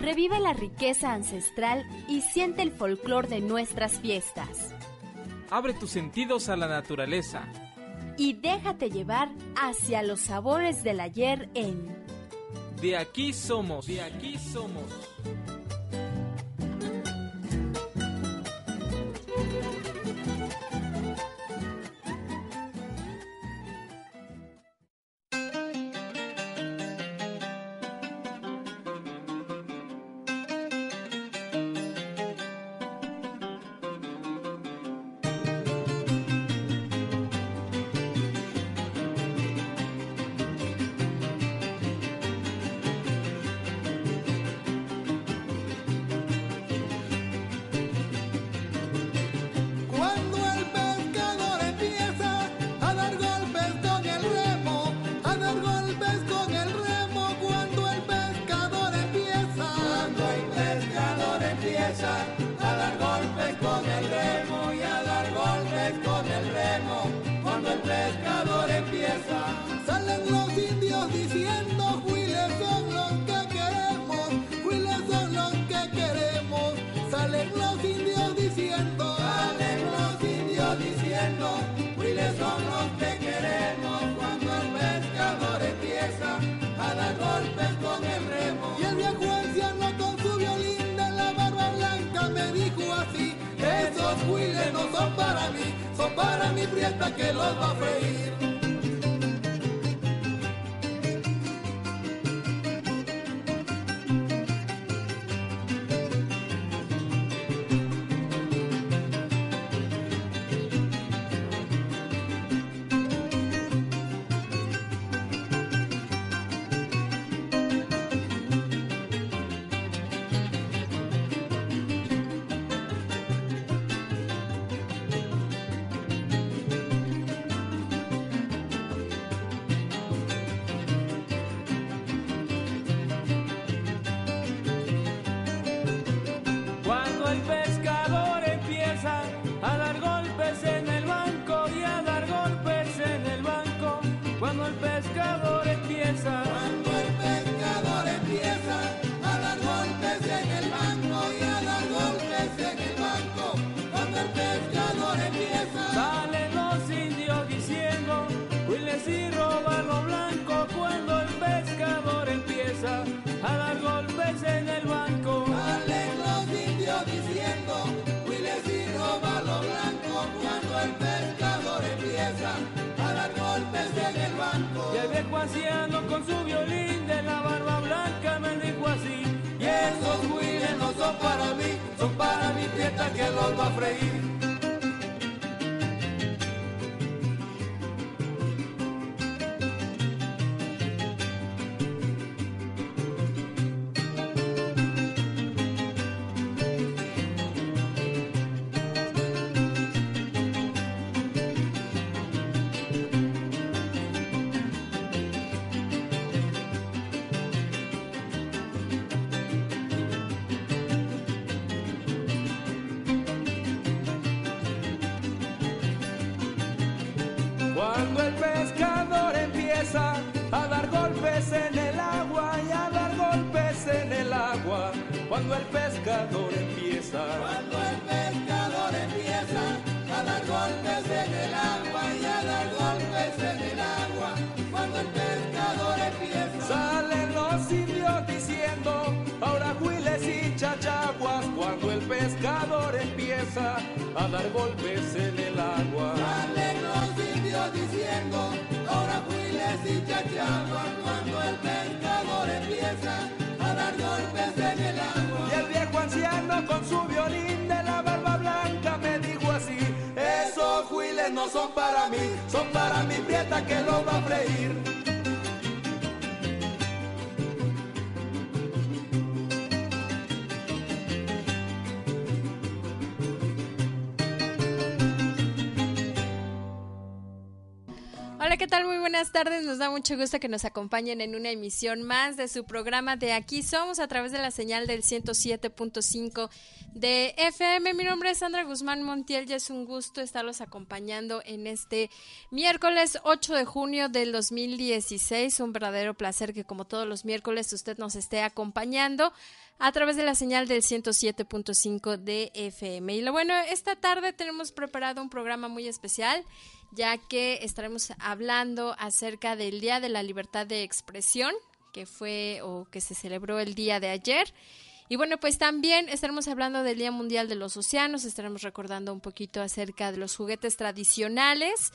Revive la riqueza ancestral y siente el folclor de nuestras fiestas. Abre tus sentidos a la naturaleza. Y déjate llevar hacia los sabores del ayer en De aquí somos, de aquí somos. son para mi prieta que los va a freír. Con su violín de la barba blanca me dijo así. Y esos huiles no son para mí, son para mi fiesta que los va a freír. revolves en el agua. Dale nos siguió diciendo, ahora fuiles y chachagua, cuando el pescador empieza a dar golpes en el agua. Y el viejo anciano con su violín de la barba blanca me dijo así, esos juiles no son para mí, son para mi prieta que lo va a freír. Hola, ¿qué tal? Muy buenas tardes. Nos da mucho gusto que nos acompañen en una emisión más de su programa de Aquí Somos a través de la señal del 107.5 de FM. Mi nombre es Sandra Guzmán Montiel y es un gusto estarlos acompañando en este miércoles 8 de junio del 2016. Un verdadero placer que como todos los miércoles usted nos esté acompañando a través de la señal del 107.5 de FM. Y lo bueno, esta tarde tenemos preparado un programa muy especial ya que estaremos hablando acerca del Día de la Libertad de Expresión, que fue o que se celebró el día de ayer. Y bueno, pues también estaremos hablando del Día Mundial de los Océanos, estaremos recordando un poquito acerca de los juguetes tradicionales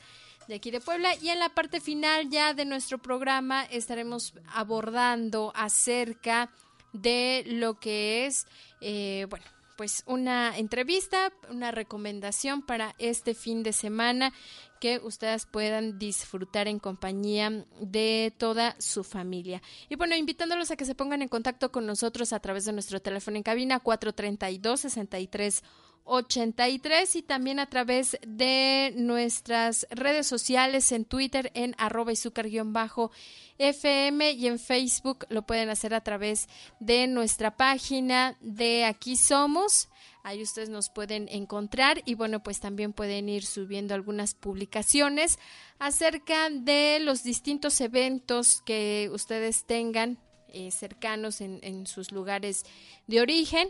de aquí de Puebla y en la parte final ya de nuestro programa estaremos abordando acerca de lo que es, eh, bueno, pues una entrevista, una recomendación para este fin de semana que ustedes puedan disfrutar en compañía de toda su familia. Y bueno, invitándolos a que se pongan en contacto con nosotros a través de nuestro teléfono en cabina 432 63 83 y también a través de nuestras redes sociales en Twitter en arroba bajo FM y en Facebook lo pueden hacer a través de nuestra página de Aquí Somos. Ahí ustedes nos pueden encontrar y bueno, pues también pueden ir subiendo algunas publicaciones acerca de los distintos eventos que ustedes tengan eh, cercanos en, en sus lugares de origen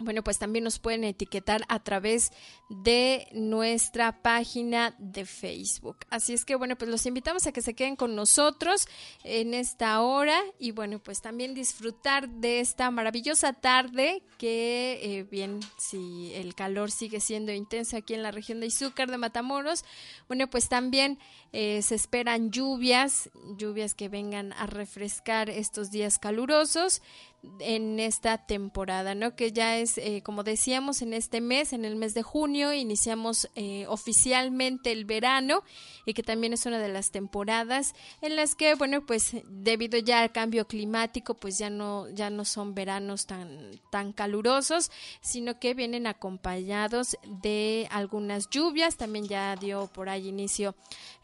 bueno, pues también nos pueden etiquetar a través de nuestra página de Facebook. Así es que, bueno, pues los invitamos a que se queden con nosotros en esta hora y, bueno, pues también disfrutar de esta maravillosa tarde que, eh, bien, si el calor sigue siendo intenso aquí en la región de Izúcar de Matamoros, bueno, pues también eh, se esperan lluvias, lluvias que vengan a refrescar estos días calurosos en esta temporada, ¿no? Que ya es, eh, como decíamos, en este mes, en el mes de junio, iniciamos eh, oficialmente el verano y que también es una de las temporadas en las que, bueno, pues debido ya al cambio climático, pues ya no, ya no son veranos tan, tan calurosos, sino que vienen acompañados de algunas lluvias. También ya dio por ahí inicio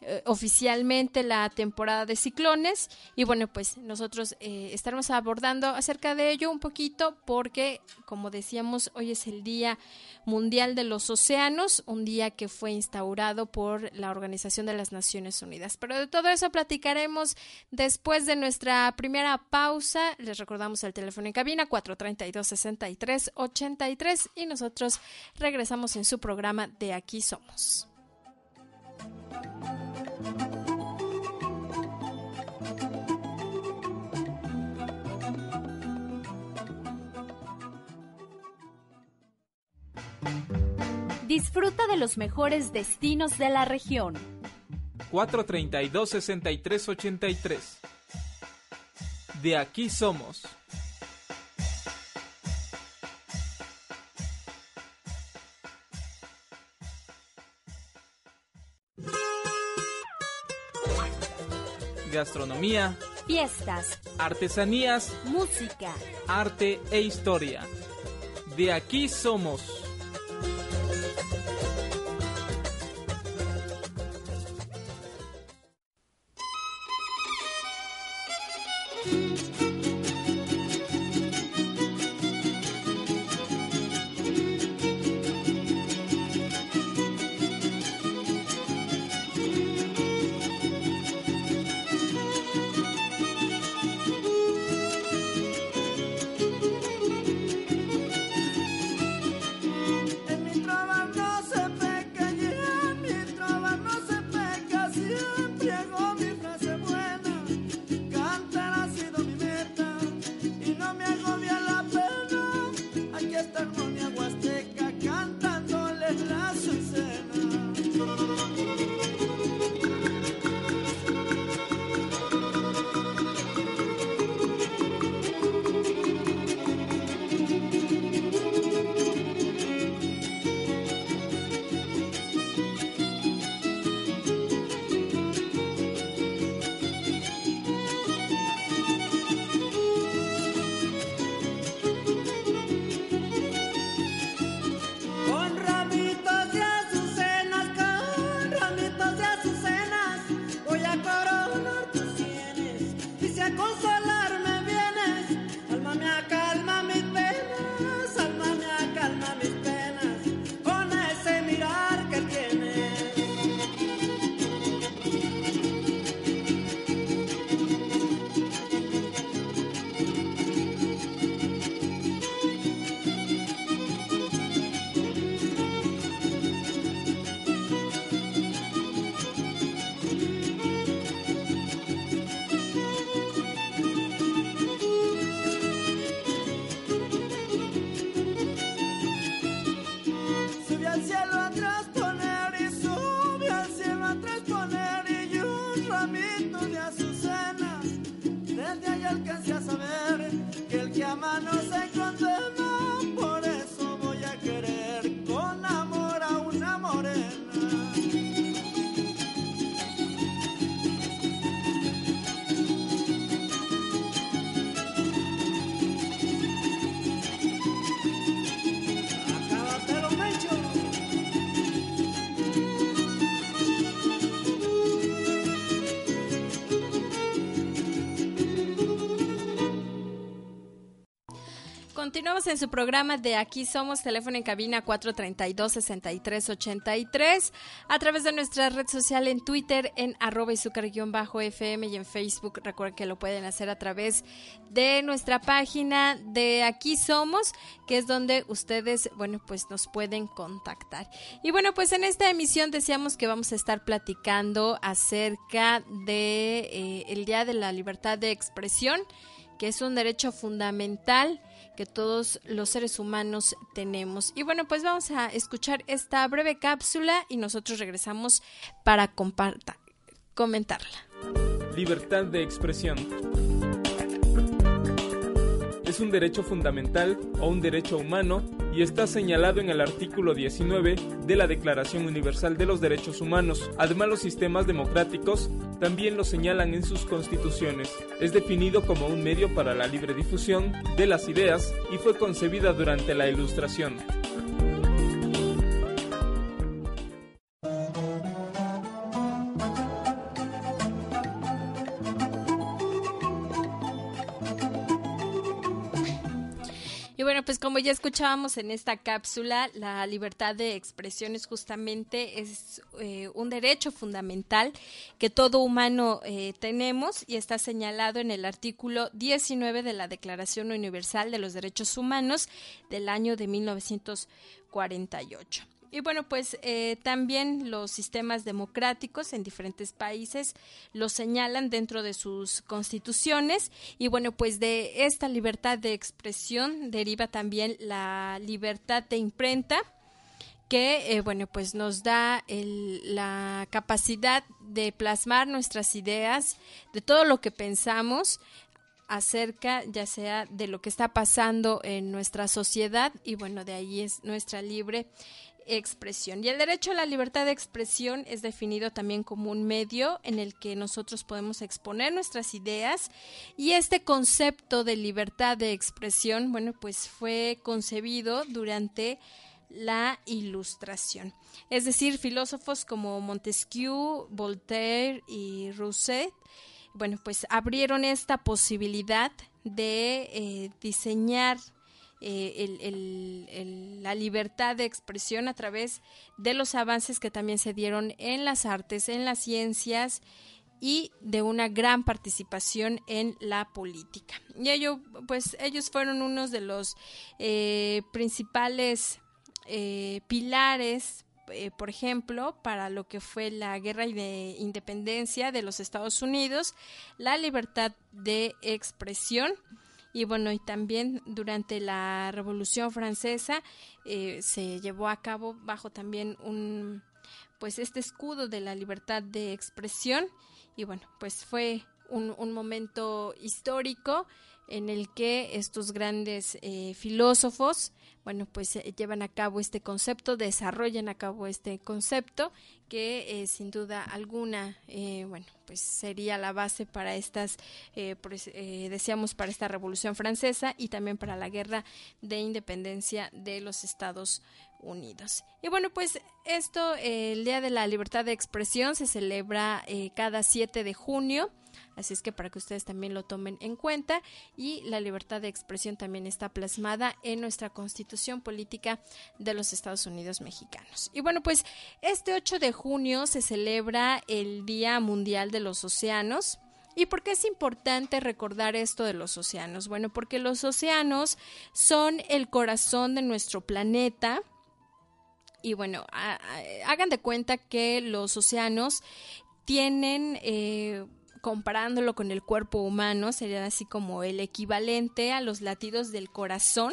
eh, oficialmente la temporada de ciclones y bueno, pues nosotros estaremos abordando acerca de ello un poquito porque, como decíamos, hoy es el Día Mundial de los Océanos, un día que fue instaurado por la Organización de las Naciones Unidas. Pero de todo eso platicaremos después de nuestra primera pausa. Les recordamos el teléfono en cabina 432-6383 y nosotros regresamos en su programa de Aquí Somos. Disfruta de los mejores destinos de la región. 432-6383. De aquí somos. Gastronomía. Fiestas. Artesanías. Música. Arte e historia. De aquí somos. En su programa de Aquí Somos, teléfono en cabina 432-6383, a través de nuestra red social en Twitter en arroba bajo fm y en Facebook. Recuerden que lo pueden hacer a través de nuestra página de Aquí Somos, que es donde ustedes, bueno, pues nos pueden contactar. Y bueno, pues en esta emisión decíamos que vamos a estar platicando acerca de eh, el Día de la Libertad de Expresión, que es un derecho fundamental que todos los seres humanos tenemos. Y bueno, pues vamos a escuchar esta breve cápsula y nosotros regresamos para comentarla. Libertad de expresión es un derecho fundamental o un derecho humano y está señalado en el artículo 19 de la Declaración Universal de los Derechos Humanos. Además, los sistemas democráticos también lo señalan en sus constituciones. Es definido como un medio para la libre difusión de las ideas y fue concebida durante la Ilustración. Pues como ya escuchábamos en esta cápsula, la libertad de expresión es justamente es eh, un derecho fundamental que todo humano eh, tenemos y está señalado en el artículo 19 de la Declaración Universal de los Derechos Humanos del año de 1948. Y bueno, pues eh, también los sistemas democráticos en diferentes países lo señalan dentro de sus constituciones. Y bueno, pues de esta libertad de expresión deriva también la libertad de imprenta que eh, bueno pues nos da la capacidad de plasmar nuestras ideas de todo lo que pensamos acerca ya sea de lo que está pasando en nuestra sociedad. Y bueno de ahí es nuestra libre expresión. Y el derecho a la libertad de expresión es definido también como un medio en el que nosotros podemos exponer nuestras ideas y este concepto de libertad de expresión, bueno, pues fue concebido durante la ilustración. Es decir, filósofos como Montesquieu, Voltaire y Rousseau, bueno, pues abrieron esta posibilidad de eh, diseñar eh, la libertad de expresión a través de los avances que también se dieron en las artes, en las ciencias y de una gran participación en la política. Y ello, pues ellos fueron unos de los eh, principales eh, pilares por ejemplo, para lo que fue la guerra de independencia de los Estados Unidos, la libertad de expresión y bueno, y también durante la Revolución Francesa eh, se llevó a cabo bajo también un, pues este escudo de la libertad de expresión. Y bueno, pues fue un, un momento histórico en el que estos grandes eh, filósofos, bueno, pues eh, llevan a cabo este concepto, desarrollan a cabo este concepto que eh, sin duda alguna, bueno, pues sería la base para estas, pues, decíamos, para esta Revolución Francesa y también para la Guerra de Independencia de los Estados Unidos. Y bueno, pues esto, el Día de la Libertad de Expresión se celebra cada 7 de junio Así es que para que ustedes también lo tomen en cuenta y la libertad de expresión también está plasmada en nuestra constitución política de los Estados Unidos mexicanos. Y bueno, pues este 8 de junio se celebra el Día Mundial de los Océanos. ¿Y por qué es importante recordar esto de los océanos? Bueno, porque los océanos son el corazón de nuestro planeta. Y bueno, hagan de cuenta que los océanos tienen, eh, comparándolo con el cuerpo humano, serían así como el equivalente a los latidos del corazón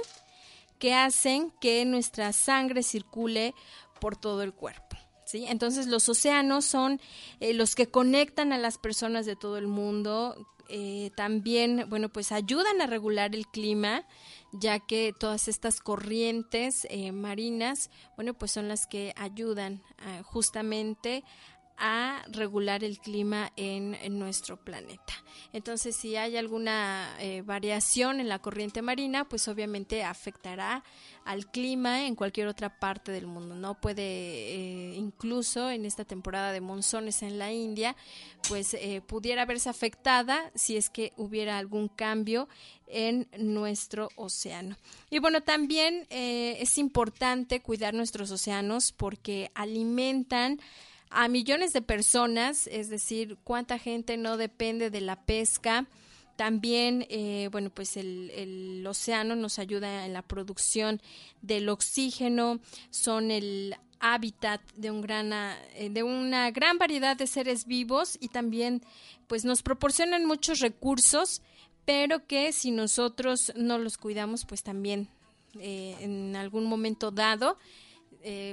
que hacen que nuestra sangre circule por todo el cuerpo. Entonces los océanos son eh, los que conectan a las personas de todo el mundo, eh, también, bueno, pues ayudan a regular el clima, ya que todas estas corrientes eh, marinas, bueno, pues son las que ayudan justamente a regular el clima en, nuestro planeta. Entonces, si hay alguna variación en la corriente marina, pues obviamente afectará al clima en cualquier otra parte del mundo. No puede, eh, incluso en esta temporada de monzones en la India, pues eh, pudiera verse afectada si es que hubiera algún cambio en nuestro océano. Y bueno, también eh, es importante cuidar nuestros océanos porque alimentan a millones de personas, es decir, cuánta gente no depende de la pesca, también, eh, bueno, pues el, océano nos ayuda en la producción del oxígeno, son el hábitat de, un gran, eh, de una gran variedad de seres vivos y también pues nos proporcionan muchos recursos, pero que si nosotros no los cuidamos, pues también eh, en algún momento dado,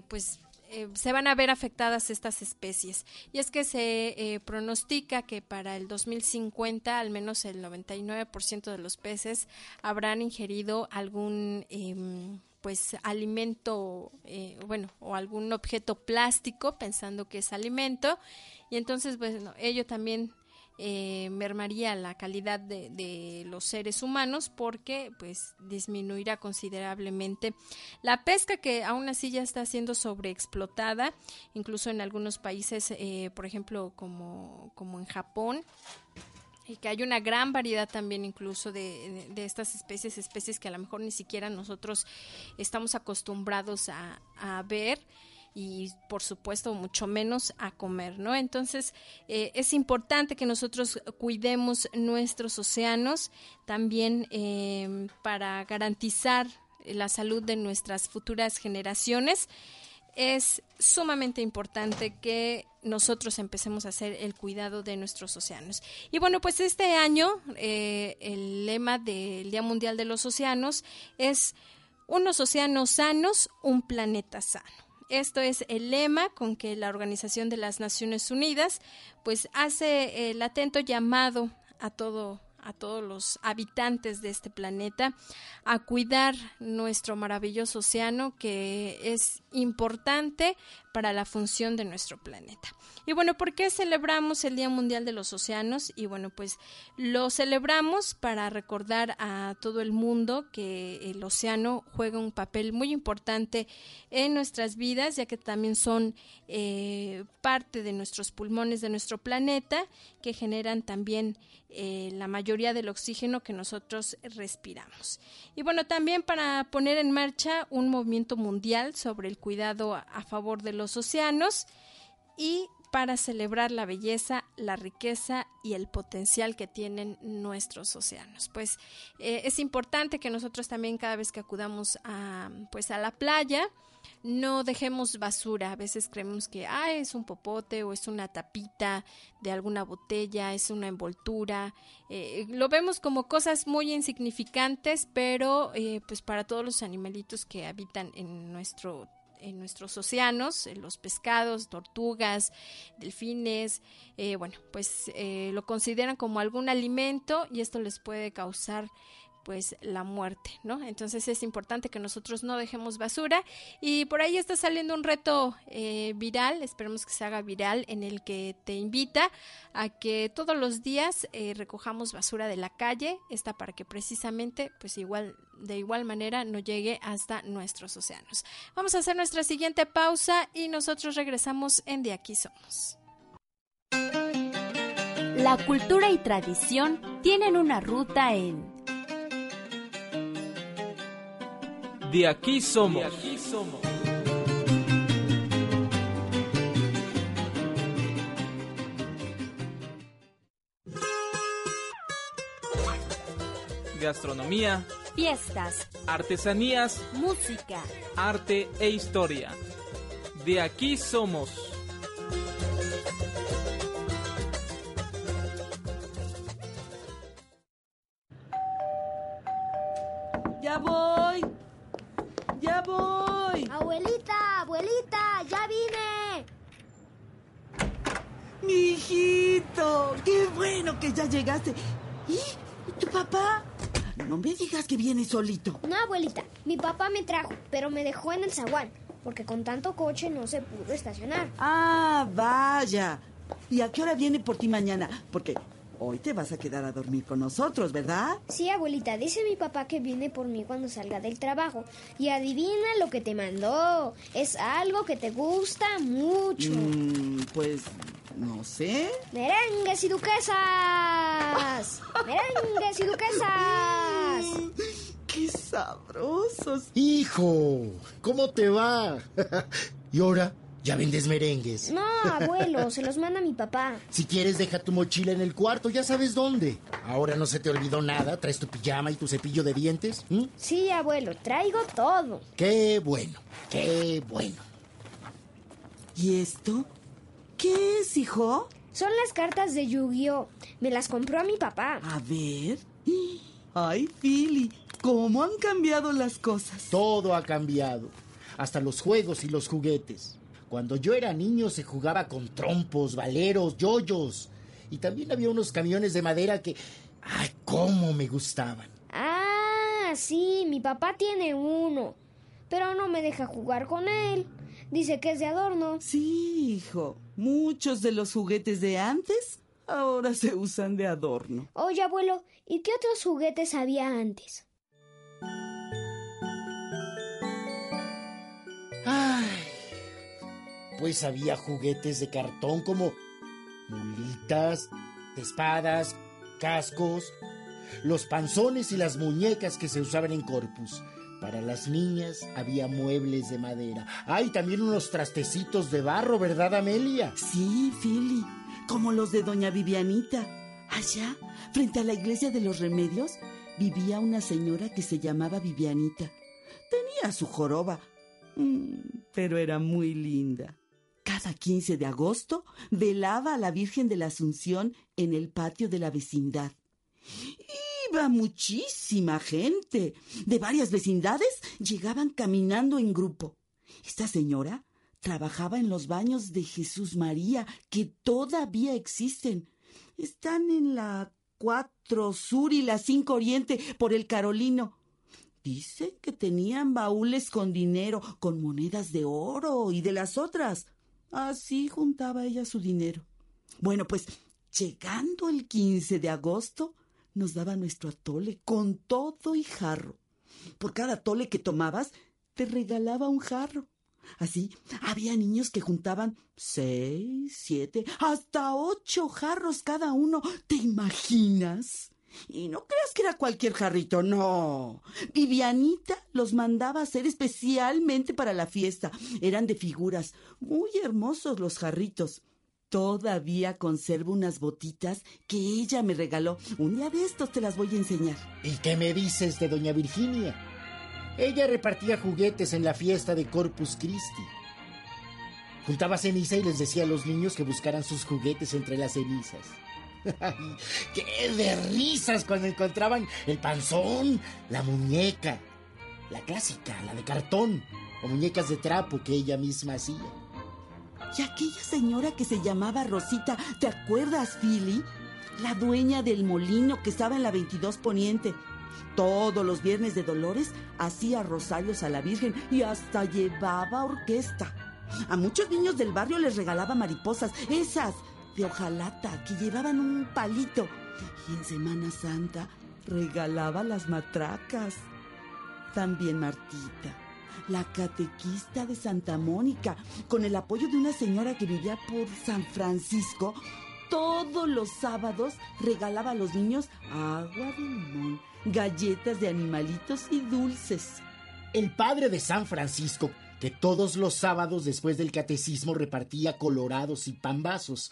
pues eh, se van a ver afectadas estas especies. Y es que se eh, pronostica que para el 2050 al menos el 99% de los peces habrán ingerido algún em, pues alimento, eh, bueno, o algún objeto plástico pensando que es alimento. Y entonces, bueno, ello también eh, mermaría la calidad de, los seres humanos porque pues disminuirá considerablemente. La pesca que aún así ya está siendo sobreexplotada incluso en algunos países eh, por ejemplo como, como en Japón y que hay una gran variedad también incluso de, de, estas especies, especies que a lo mejor ni siquiera nosotros estamos acostumbrados a, a ver y por supuesto mucho menos a comer, ¿no? Entonces eh, es importante que nosotros cuidemos nuestros océanos también eh, para garantizar la salud de nuestras futuras generaciones. Es sumamente importante que nosotros empecemos a hacer el cuidado de nuestros océanos. Y bueno, pues este año eh, el lema del Día Mundial de los Océanos es unos océanos sanos, un planeta sano. Esto es el lema con que la Organización de las Naciones Unidas pues hace el atento llamado a todo a todos los habitantes de este planeta a cuidar nuestro maravilloso océano que es importante para la función de nuestro planeta. Y bueno, ¿por qué celebramos el Día Mundial de los Océanos? Y bueno, pues lo celebramos para recordar a todo el mundo que el océano juega un papel muy importante en nuestras vidas, ya que también son eh, parte de nuestros pulmones de nuestro planeta, que generan también eh, la mayoría del oxígeno que nosotros respiramos. Y bueno, también para poner en marcha un movimiento mundial sobre el cuidado a favor de los océanos y para celebrar la belleza, la riqueza y el potencial que tienen nuestros océanos. Pues eh, es importante que nosotros también cada vez que acudamos a, pues a la playa, no dejemos basura. A veces creemos que ah, es un popote o es una tapita de alguna botella, es una envoltura. Eh, lo vemos como cosas muy insignificantes, pero eh, pues para todos los animalitos que habitan en nuestro en nuestros océanos, los pescados, tortugas, delfines, eh, bueno, pues lo consideran como algún alimento y esto les puede causar pues la muerte, ¿no? Entonces es importante que nosotros no dejemos basura y por ahí está saliendo un reto eh, viral, esperemos que se haga viral, en el que te invita a que todos los días eh, recojamos basura de la calle, está para que precisamente, pues igual, de igual manera no llegue hasta nuestros océanos. Vamos a hacer nuestra siguiente pausa y nosotros regresamos en De aquí somos. La cultura y tradición tienen una ruta en De aquí somos. Gastronomía, fiestas, artesanías, música. arte e historia. De aquí somos. ¿Y tu papá? No me digas que viene solito. No, abuelita, mi papá me trajo, pero me dejó en el zaguán, porque con tanto coche no se pudo estacionar. Ah, vaya. ¿Y a qué hora viene por ti mañana? Porque hoy te vas a quedar a dormir con nosotros, ¿verdad? Sí, abuelita, dice mi papá que viene por mí cuando salga del trabajo. Y adivina lo que te mandó. Es algo que te gusta mucho. Mm, pues no sé. Merengues y duquesas. Merengues y duquesas. ¡Qué sabrosos! Hijo, ¿cómo te va? ¿Y ahora? ¿Ya vendes merengues? No, abuelo, se los manda mi papá. Si quieres, deja tu mochila en el cuarto, ya sabes dónde. Ahora no se te olvidó nada, traes tu pijama y tu cepillo de dientes. Sí, abuelo, traigo todo. Qué bueno, qué bueno. ¿Y esto? ¿Qué es, hijo? Son las cartas de Yu-Gi-Oh! Me las compró mi papá. A ver. Ay, Philly, ¿cómo han cambiado las cosas? Todo ha cambiado, hasta los juegos y los juguetes. Cuando yo era niño se jugaba con trompos, valeros, yoyos. Y también había unos camiones de madera que... ¡Ay, cómo me gustaban! Ah, sí, mi papá tiene uno. Pero no me deja jugar con él. Dice que es de adorno. Sí, hijo. Muchos de los juguetes de antes ahora se usan de adorno. Oye, abuelo, ¿y qué otros juguetes había antes? ¡Ay! Pues había juguetes de cartón como mulitas, espadas, cascos, los panzones y las muñecas que se usaban en corpus. Para las niñas había muebles de madera. Hay también unos trastecitos de barro, ¿verdad, Amelia? Sí, Philly, como los de doña Vivianita. Allá, frente a la iglesia de los remedios, vivía una señora que se llamaba Vivianita. Tenía su joroba, mm, pero era muy linda. Cada 15 de agosto velaba a la Virgen de la Asunción en el patio de la vecindad. Iba muchísima gente. De varias vecindades llegaban caminando en grupo. Esta señora trabajaba en los baños de Jesús María, que todavía existen. Están en la 4 Sur y la 5 Oriente por el Carolino. Dicen que tenían baúles con dinero, con monedas de oro y de las otras. Así juntaba ella su dinero. Bueno, pues llegando el 15 de agosto, nos daba nuestro atole con todo y jarro. Por cada atole que tomabas, te regalaba un jarro. Así, había niños que juntaban seis, siete, hasta ocho jarros cada uno. ¿Te imaginas? Y no creas que era cualquier jarrito, no. Vivianita los mandaba hacer especialmente para la fiesta. Eran de figuras, muy hermosos los jarritos. Todavía conservo unas botitas que ella me regaló. Un día de estos te las voy a enseñar. ¿Y qué me dices de doña Virginia? Ella repartía juguetes en la fiesta de Corpus Christi. Juntaba ceniza y les decía a los niños que buscaran sus juguetes entre las cenizas. ¡Qué de risas cuando encontraban el panzón, la muñeca, la clásica, la de cartón, o muñecas de trapo que ella misma hacía. Y aquella señora que se llamaba Rosita, ¿te acuerdas, Philly? La dueña del molino que estaba en la 22 Poniente. Todos los viernes de Dolores hacía rosarios a la Virgen y hasta llevaba orquesta. A muchos niños del barrio les regalaba mariposas, esas de hojalata que llevaban un palito. Y en Semana Santa regalaba las matracas. También Martita, la catequista de Santa Mónica, con el apoyo de una señora que vivía por San Francisco, todos los sábados regalaba a los niños agua de limón, galletas de animalitos y dulces. El padre de San Francisco, que todos los sábados después del catecismo repartía colorados y pambazos.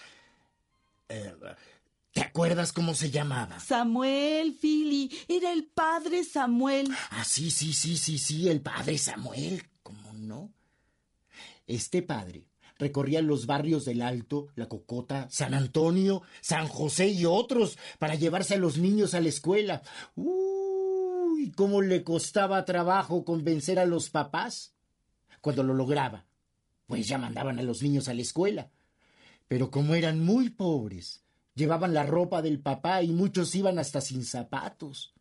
Eh, ¿Te acuerdas cómo se llamaba? Samuel, Philly, era el padre Samuel. Ah, sí, sí, sí, sí, sí, el padre Samuel, ¿cómo no? Este padre recorría los barrios del Alto, La Cocota, San Antonio, San José y otros para llevarse a los niños a la escuela. Uy, cómo le costaba trabajo convencer a los papás. Cuando lo lograba, pues ya mandaban a los niños a la escuela. Pero como eran muy pobres, llevaban la ropa del papá y muchos iban hasta sin zapatos.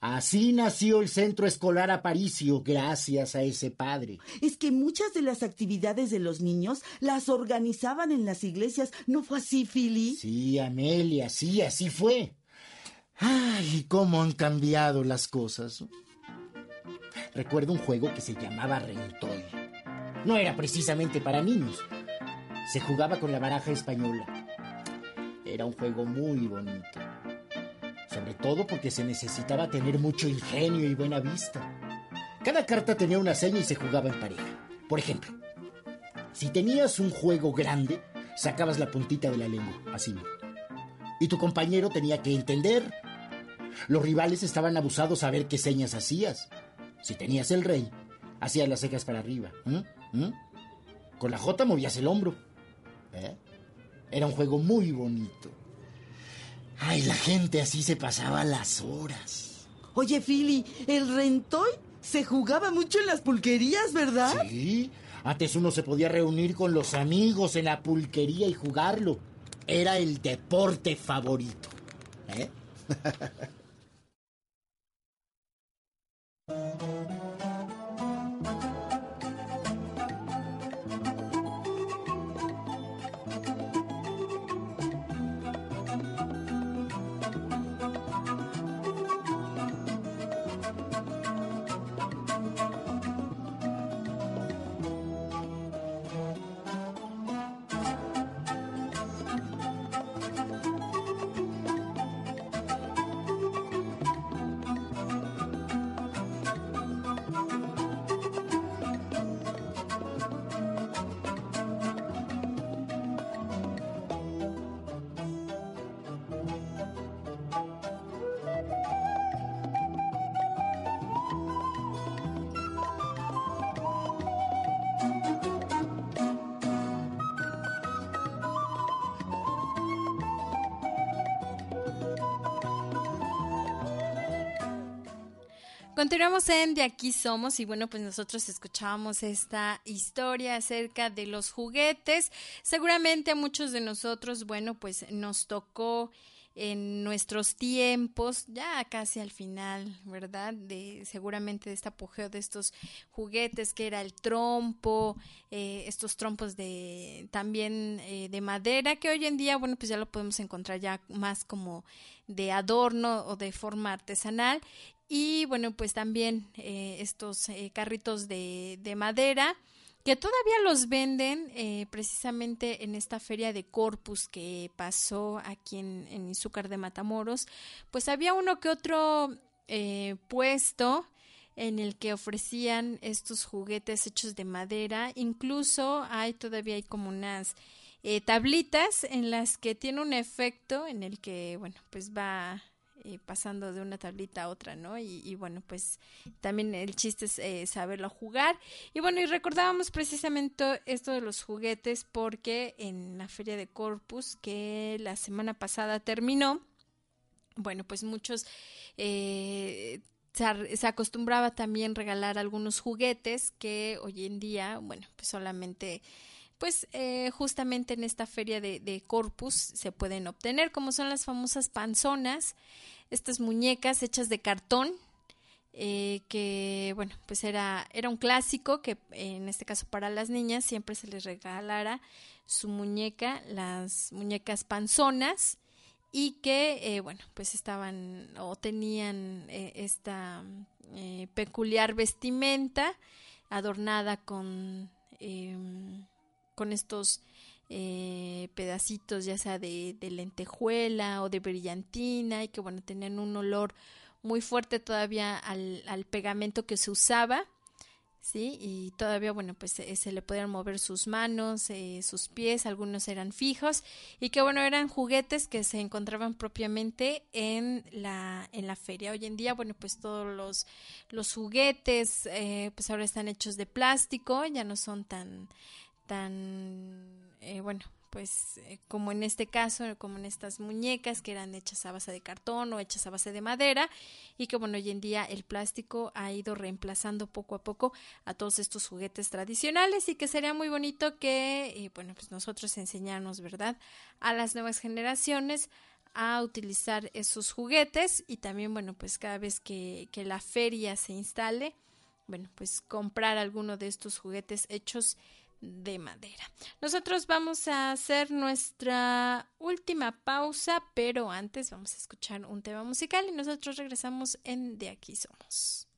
Así nació el Centro Escolar Aparicio, gracias a ese padre. Es que muchas de las actividades de los niños las organizaban en las iglesias. ¿No fue así, Philly? Sí, Amelia, sí, así fue. Ay, cómo han cambiado las cosas. Recuerdo un juego que se llamaba Rentoy. No era precisamente para niños. Se jugaba con la baraja española. Era un juego muy bonito sobre todo porque se necesitaba tener mucho ingenio y buena vista. Cada carta tenía una seña y se jugaba en pareja. Por ejemplo, si tenías un juego grande, sacabas la puntita de la lengua, así. Y tu compañero tenía que entender. Los rivales estaban abusados a ver qué señas hacías. Si tenías el rey, hacías las cejas para arriba. Con la J movías el hombro. ¿Eh? Era un juego muy bonito. Ay, la gente así se pasaba las horas. Oye, Philly, el rentoy se jugaba mucho en las pulquerías, ¿verdad? Sí. Antes uno se podía reunir con los amigos en la pulquería y jugarlo. Era el deporte favorito. ¿Eh? Continuamos en De aquí somos y bueno, pues nosotros escuchábamos esta historia acerca de los juguetes. Seguramente a muchos de nosotros, bueno, pues nos tocó en nuestros tiempos, ya casi al final, ¿verdad? De seguramente de este apogeo de estos juguetes que era el trompo, eh, estos trompos de también eh, de madera que hoy en día, bueno, pues ya lo podemos encontrar ya más como de adorno o de forma artesanal y bueno, pues también eh, estos eh, carritos de, de, madera que todavía los venden eh, precisamente en esta feria de Corpus que pasó aquí en, en Izúcar de Matamoros. Pues había uno que otro puesto en el que ofrecían estos juguetes hechos de madera. Incluso hay todavía hay como unas tablitas en las que tiene un efecto en el que, bueno, pues va eh, pasando de una tablita a otra, ¿no? Y, bueno, pues también el chiste es eh, saberlo jugar. Y bueno, y recordábamos precisamente esto de los juguetes porque en la feria de Corpus que la semana pasada terminó, bueno, pues muchos... Eh, se, acostumbraba también regalar algunos juguetes que hoy en día, bueno, pues solamente pues eh, justamente en esta feria de, Corpus se pueden obtener, como son las famosas panzonas, estas muñecas hechas de cartón, eh, que bueno, pues era, era un clásico que en este caso para las niñas siempre se les regalara su muñeca, las muñecas panzonas, y que eh, bueno, pues estaban o tenían eh, esta peculiar vestimenta adornada con, em, con estos eh, pedacitos ya sea de, de lentejuela o de brillantina y que bueno tenían un olor muy fuerte todavía al, pegamento que se usaba ¿sí? Y todavía, bueno, pues se le podían mover sus manos, eh, sus pies, algunos eran fijos y que, bueno, eran juguetes que se encontraban propiamente en la, en la feria. Hoy en día, bueno, pues todos los, los juguetes, eh, pues ahora están hechos de plástico, ya no son tan, tan, bueno, pues eh, como en este caso, como en estas muñecas que eran hechas a base de cartón o hechas a base de madera y que bueno, hoy en día el plástico ha ido reemplazando poco a poco a todos estos juguetes tradicionales y que sería muy bonito que, eh, bueno, pues nosotros enseñarnos, ¿verdad?, a las nuevas generaciones a utilizar esos juguetes y también, bueno, pues cada vez que, que la feria se instale, bueno, pues comprar alguno de estos juguetes hechos de madera. Nosotros vamos a hacer nuestra última pausa, pero antes vamos a escuchar un tema musical y nosotros regresamos en De aquí somos.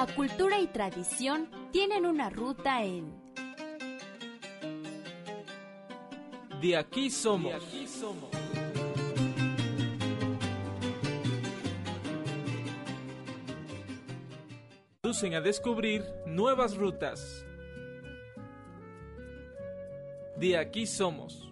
La cultura y tradición tienen una ruta en De aquí somos. conducen a descubrir nuevas rutas. De aquí somos.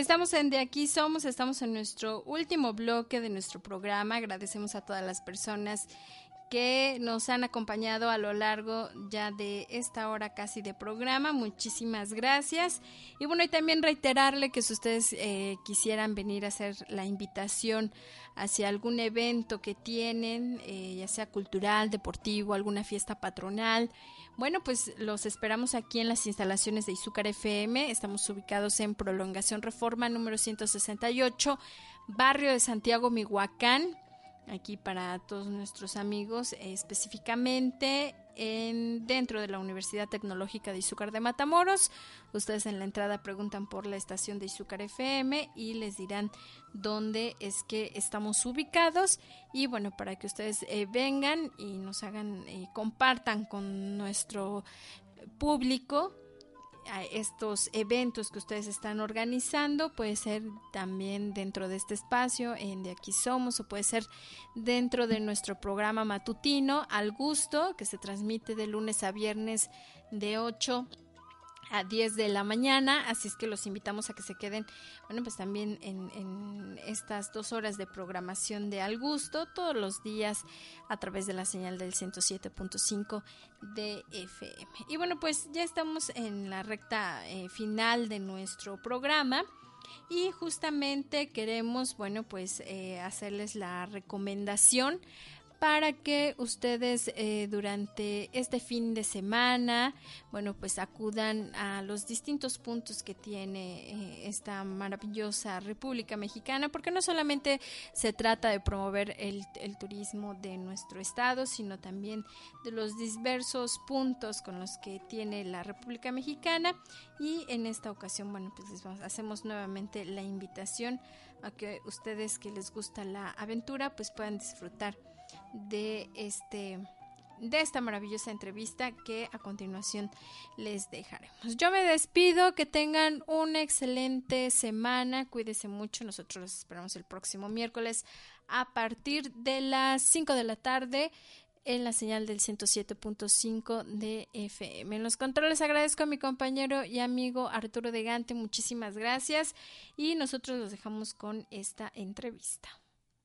Estamos en De Aquí Somos, estamos en nuestro último bloque de nuestro programa. Agradecemos a todas las personas que nos han acompañado a lo largo ya de esta hora casi de programa. Muchísimas gracias. Y bueno, y también reiterarle que si ustedes eh, quisieran venir a hacer la invitación hacia algún evento que tienen, eh, ya sea cultural, deportivo, alguna fiesta patronal, bueno, pues los esperamos aquí en las instalaciones de Izúcar FM. Estamos ubicados en Prolongación Reforma número 168, barrio de Santiago, Mihuacán. Aquí para todos nuestros amigos, específicamente en, dentro de la Universidad Tecnológica de Izúcar de Matamoros. Ustedes en la entrada preguntan por la estación de Izúcar FM y les dirán dónde es que estamos ubicados. Y bueno, para que ustedes eh, vengan y nos hagan, eh, compartan con nuestro público a estos eventos que ustedes están organizando, puede ser también dentro de este espacio en De Aquí Somos o puede ser dentro de nuestro programa matutino Al Gusto que se transmite de lunes a viernes de 8 a 10 de la mañana, así es que los invitamos a que se queden, bueno, pues también en, en, estas dos horas de programación de Al Gusto, todos los días a través de la señal del 107.5 de FM. Y bueno, pues ya estamos en la recta eh, final de nuestro programa. Y justamente queremos, bueno, pues eh, hacerles la recomendación para que ustedes eh, durante este fin de semana, bueno, pues acudan a los distintos puntos que tiene eh, esta maravillosa República Mexicana, porque no solamente se trata de promover el, turismo de nuestro estado, sino también de los diversos puntos con los que tiene la República Mexicana. Y en esta ocasión, bueno, pues les hacemos nuevamente la invitación a que ustedes que les gusta la aventura, pues puedan disfrutar de este de esta maravillosa entrevista que a continuación les dejaremos. Yo me despido, que tengan una excelente semana, cuídense mucho, nosotros los esperamos el próximo miércoles a partir de las 5 de la tarde en la señal del 107.5 de FM. En los controles agradezco a mi compañero y amigo Arturo de Gante, muchísimas gracias y nosotros los dejamos con esta entrevista.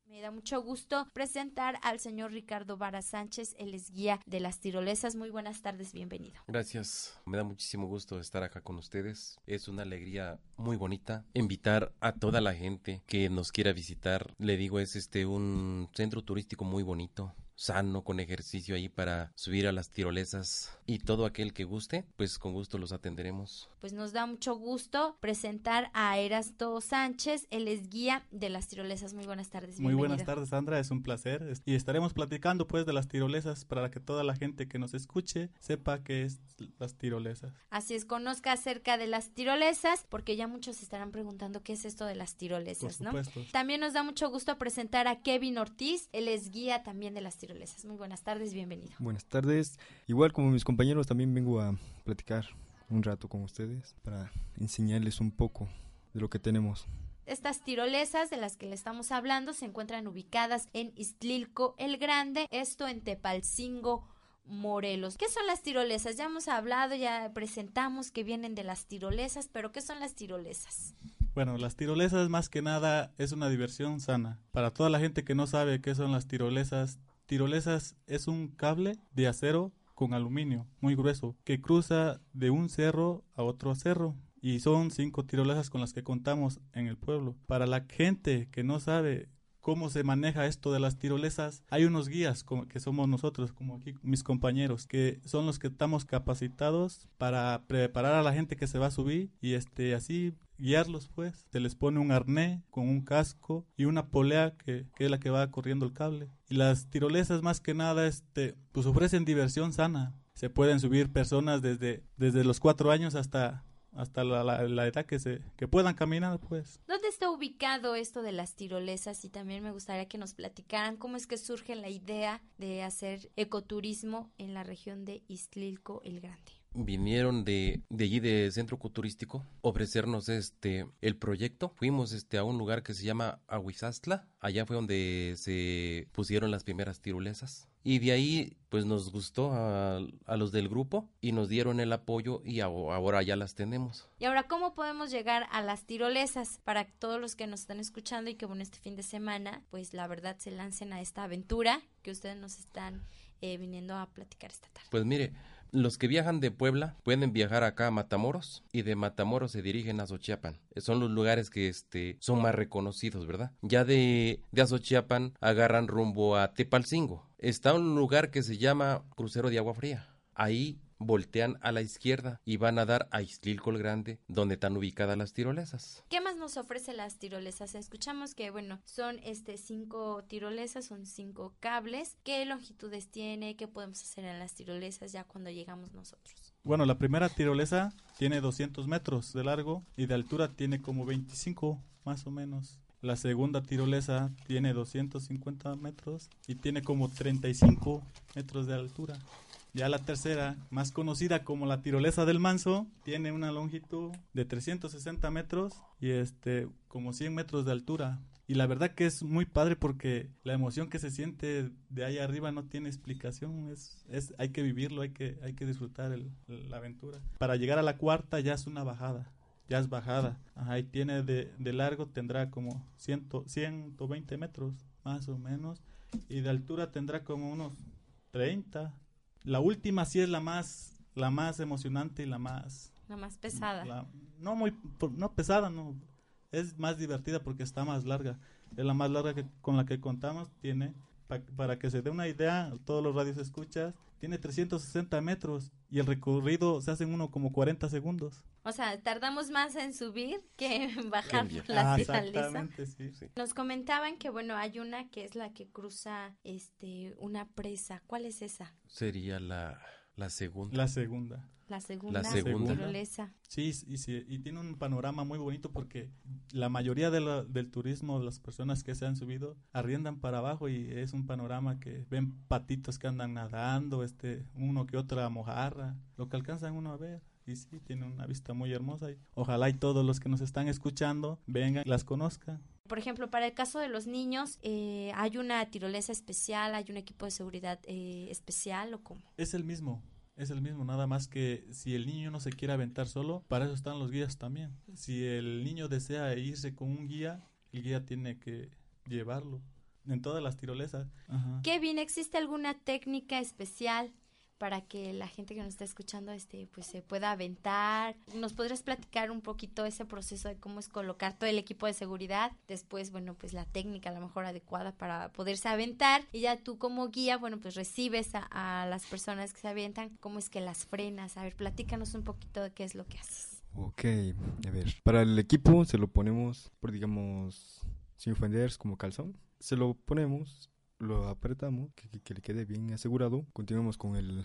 Me da mucho gusto presentar al señor Ricardo Vara Sánchez, él es guía de las tirolesas. Muy buenas tardes, bienvenido. Gracias, me da muchísimo gusto estar acá con ustedes. Es una alegría muy bonita invitar a toda la gente que nos quiera visitar. Le digo, es este un centro turístico muy bonito sano, con ejercicio ahí para subir a las tirolesas y todo aquel que guste, pues con gusto los atenderemos. Pues nos da mucho gusto presentar a Erasto Sánchez, él es guía de las tirolesas. Muy buenas tardes. Muy buenas tardes, Sandra, es un placer y estaremos platicando pues de las tirolesas para que toda la gente que nos escuche sepa qué es las tirolesas. Así es, conozca acerca de las tirolesas, porque ya muchos estarán preguntando qué es esto de las tirolesas, Por supuesto. ¿no? También nos da mucho gusto presentar a Kevin Ortiz, él es guía también de las tirolesas. Muy buenas tardes, bienvenido. Buenas tardes. Igual como mis compañeros también vengo a platicar un rato con ustedes para enseñarles un poco de lo que tenemos. Estas tirolesas de las que le estamos hablando se encuentran ubicadas en Istlilco el Grande, esto en Tepalcingo, Morelos. ¿Qué son las tirolesas? Ya hemos hablado, ya presentamos que vienen de las tirolesas, pero ¿qué son las tirolesas? Bueno, las tirolesas más que nada es una diversión sana. Para toda la gente que no sabe qué son las tirolesas, tirolesas es un cable de acero con aluminio muy grueso que cruza de un cerro a otro cerro y son cinco tirolesas con las que contamos en el pueblo. Para la gente que no sabe cómo se maneja esto de las tirolesas, hay unos guías que somos nosotros, como aquí mis compañeros, que son los que estamos capacitados para preparar a la gente que se va a subir y este así guiarlos pues. Se les pone un arnés con un casco y una polea que, que, es la que va corriendo el cable. Y las tirolesas más que nada este pues ofrecen diversión sana. Se pueden subir personas desde, desde los cuatro años hasta hasta la, la, edad que se que puedan caminar pues dónde está ubicado esto de las tirolesas y también me gustaría que nos platicaran cómo es que surge la idea de hacer ecoturismo en la región de Iztlilco el Grande vinieron de, de allí de centro ecoturístico ofrecernos este el proyecto fuimos este a un lugar que se llama Aguizastla allá fue donde se pusieron las primeras tirolesas y de ahí pues nos gustó a, a, los del grupo y nos dieron el apoyo y ahora ya las tenemos. Y ahora, ¿cómo podemos llegar a las tirolesas para todos los que nos están escuchando y que bueno, este fin de semana pues la verdad se lancen a esta aventura que ustedes nos están eh, viniendo a platicar esta tarde? Pues mire, los que viajan de Puebla pueden viajar acá a Matamoros y de Matamoros se dirigen a Azochiapan. Son los lugares que este, son más reconocidos, ¿verdad? Ya de, de agarran rumbo a Tepalcingo. Está un lugar que se llama Crucero de Agua Fría. Ahí voltean a la izquierda y van a dar a Iztlilco el Grande, donde están ubicadas las tirolesas. ¿Qué más nos ofrece las tirolesas? Escuchamos que, bueno, son este cinco tirolesas, son cinco cables. ¿Qué longitudes tiene? ¿Qué podemos hacer en las tirolesas ya cuando llegamos nosotros? Bueno, la primera tirolesa tiene 200 metros de largo y de altura tiene como 25 más o menos. La segunda tirolesa tiene 250 metros y tiene como 35 metros de altura. Ya la tercera, más conocida como la tirolesa del Manso, tiene una longitud de 360 metros y este como 100 metros de altura. Y la verdad que es muy padre porque la emoción que se siente de ahí arriba no tiene explicación, es, es hay que vivirlo, hay que, hay que disfrutar el, la aventura. Para llegar a la cuarta ya es una bajada, ya es bajada. Y tiene de, de largo tendrá como 100, 120 metros más o menos y de altura tendrá como unos 30 la última sí es la más, la más emocionante y la más... La más pesada. La, no muy, no pesada, no. Es más divertida porque está más larga. Es la más larga que, con la que contamos. Tiene, pa, para que se dé una idea, todos los radios escuchas, tiene 360 metros y el recorrido se hace en uno como 40 segundos. O sea, tardamos más en subir que en bajar la ah, Exactamente, sí, sí. Nos comentaban que, bueno, hay una que es la que cruza este una presa. ¿Cuál es esa? Sería la, la segunda. La segunda. La segunda, la segunda. tirolesa. Sí, y, sí, y tiene un panorama muy bonito porque la mayoría de la, del turismo, las personas que se han subido, arriendan para abajo y es un panorama que ven patitos que andan nadando, este, uno que otra mojarra, lo que alcanzan uno a ver y sí, tiene una vista muy hermosa. Y ojalá y todos los que nos están escuchando vengan, las conozcan. Por ejemplo, para el caso de los niños, eh, ¿hay una tirolesa especial, hay un equipo de seguridad eh, especial o cómo? Es el mismo, es el mismo, nada más que si el niño no se quiere aventar solo, para eso están los guías también. Si el niño desea irse con un guía, el guía tiene que llevarlo en todas las tirolesas. Ajá. Bien, ¿existe alguna técnica especial para que la gente que nos está escuchando este pues se pueda aventar. ¿Nos podrías platicar un poquito ese proceso de cómo es colocar todo el equipo de seguridad? Después, bueno, pues la técnica a lo mejor adecuada para poderse aventar y ya tú como guía, bueno, pues recibes a, las personas que se avientan, cómo es que las frenas. A ver, platícanos un poquito de qué es lo que haces. Ok, a ver, para el equipo se lo ponemos por digamos sin ofender como calzón. Se lo ponemos lo apretamos, que, que, que, le quede bien asegurado. Continuamos con el,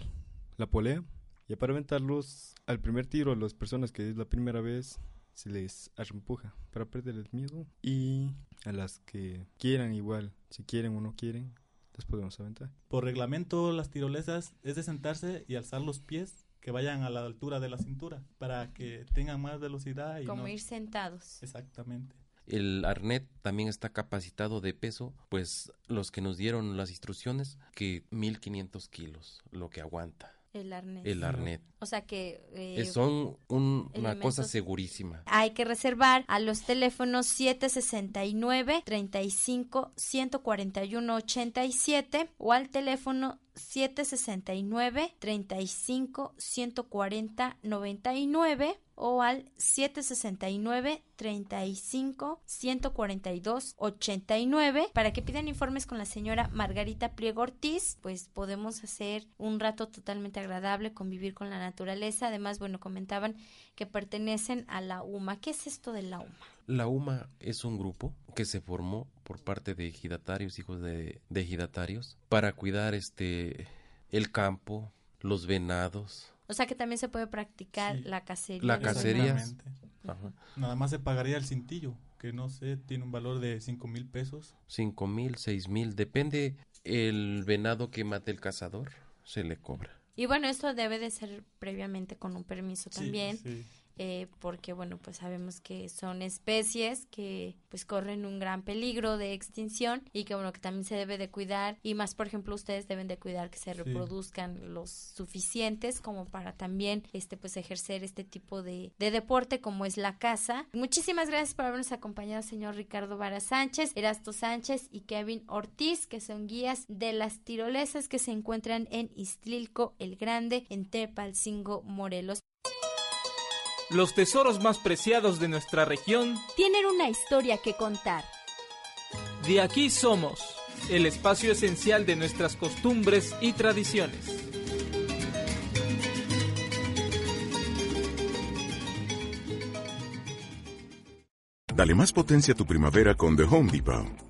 la polea. Y para aventarlos al primer tiro, a las personas que es la primera vez, se les empuja para perder el miedo. Y a las que quieran igual, si quieren o no quieren, las podemos aventar. Por reglamento, las tirolesas es de sentarse y alzar los pies que vayan a la altura de la cintura para que tengan más velocidad. Y Como no... ir sentados. Exactamente. El Arnet también está capacitado de peso, pues los que nos dieron las instrucciones, que 1500 kilos, lo que aguanta. El arnés. El arnet. O sea que... Eh, Son un, una cosa segurísima. Hay que reservar a los teléfonos 769-35-141-87 o al teléfono 769-35-140-99 o al 769 35 142 89 para que pidan informes con la señora Margarita Pliego Ortiz, pues podemos hacer un rato totalmente agradable, convivir con la naturaleza. Además, bueno, comentaban que pertenecen a la UMA. ¿Qué es esto de la UMA? La UMA es un grupo que se formó por parte de ejidatarios, hijos de, de ejidatarios, para cuidar este el campo, los venados. O sea que también se puede practicar Sí. la cacería. La cacería. Ajá. Nada más se pagaría el cintillo, que no sé, tiene un valor de cinco mil pesos. Cinco mil, seis mil, depende el venado que mate el cazador, se le cobra. Y bueno, esto debe de ser previamente con un permiso Sí, también. sí. Eh, porque bueno pues sabemos que son especies que pues corren un gran peligro de extinción y que bueno que también se debe de cuidar y más por ejemplo ustedes deben de cuidar que se reproduzcan los suficientes como para también este pues ejercer este tipo de, de deporte como es la caza. Muchísimas gracias por habernos acompañado señor Ricardo Vara Sánchez Erasto Sánchez y Kevin Ortiz que son guías de las tirolesas que se encuentran en Iztlilco el Grande en Tepalcingo Morelos Los tesoros más preciados de nuestra región, Tienen una historia que contar. de aquí somos, el espacio esencial de nuestras costumbres y tradiciones. Dale más potencia a tu primavera con The Home Depot.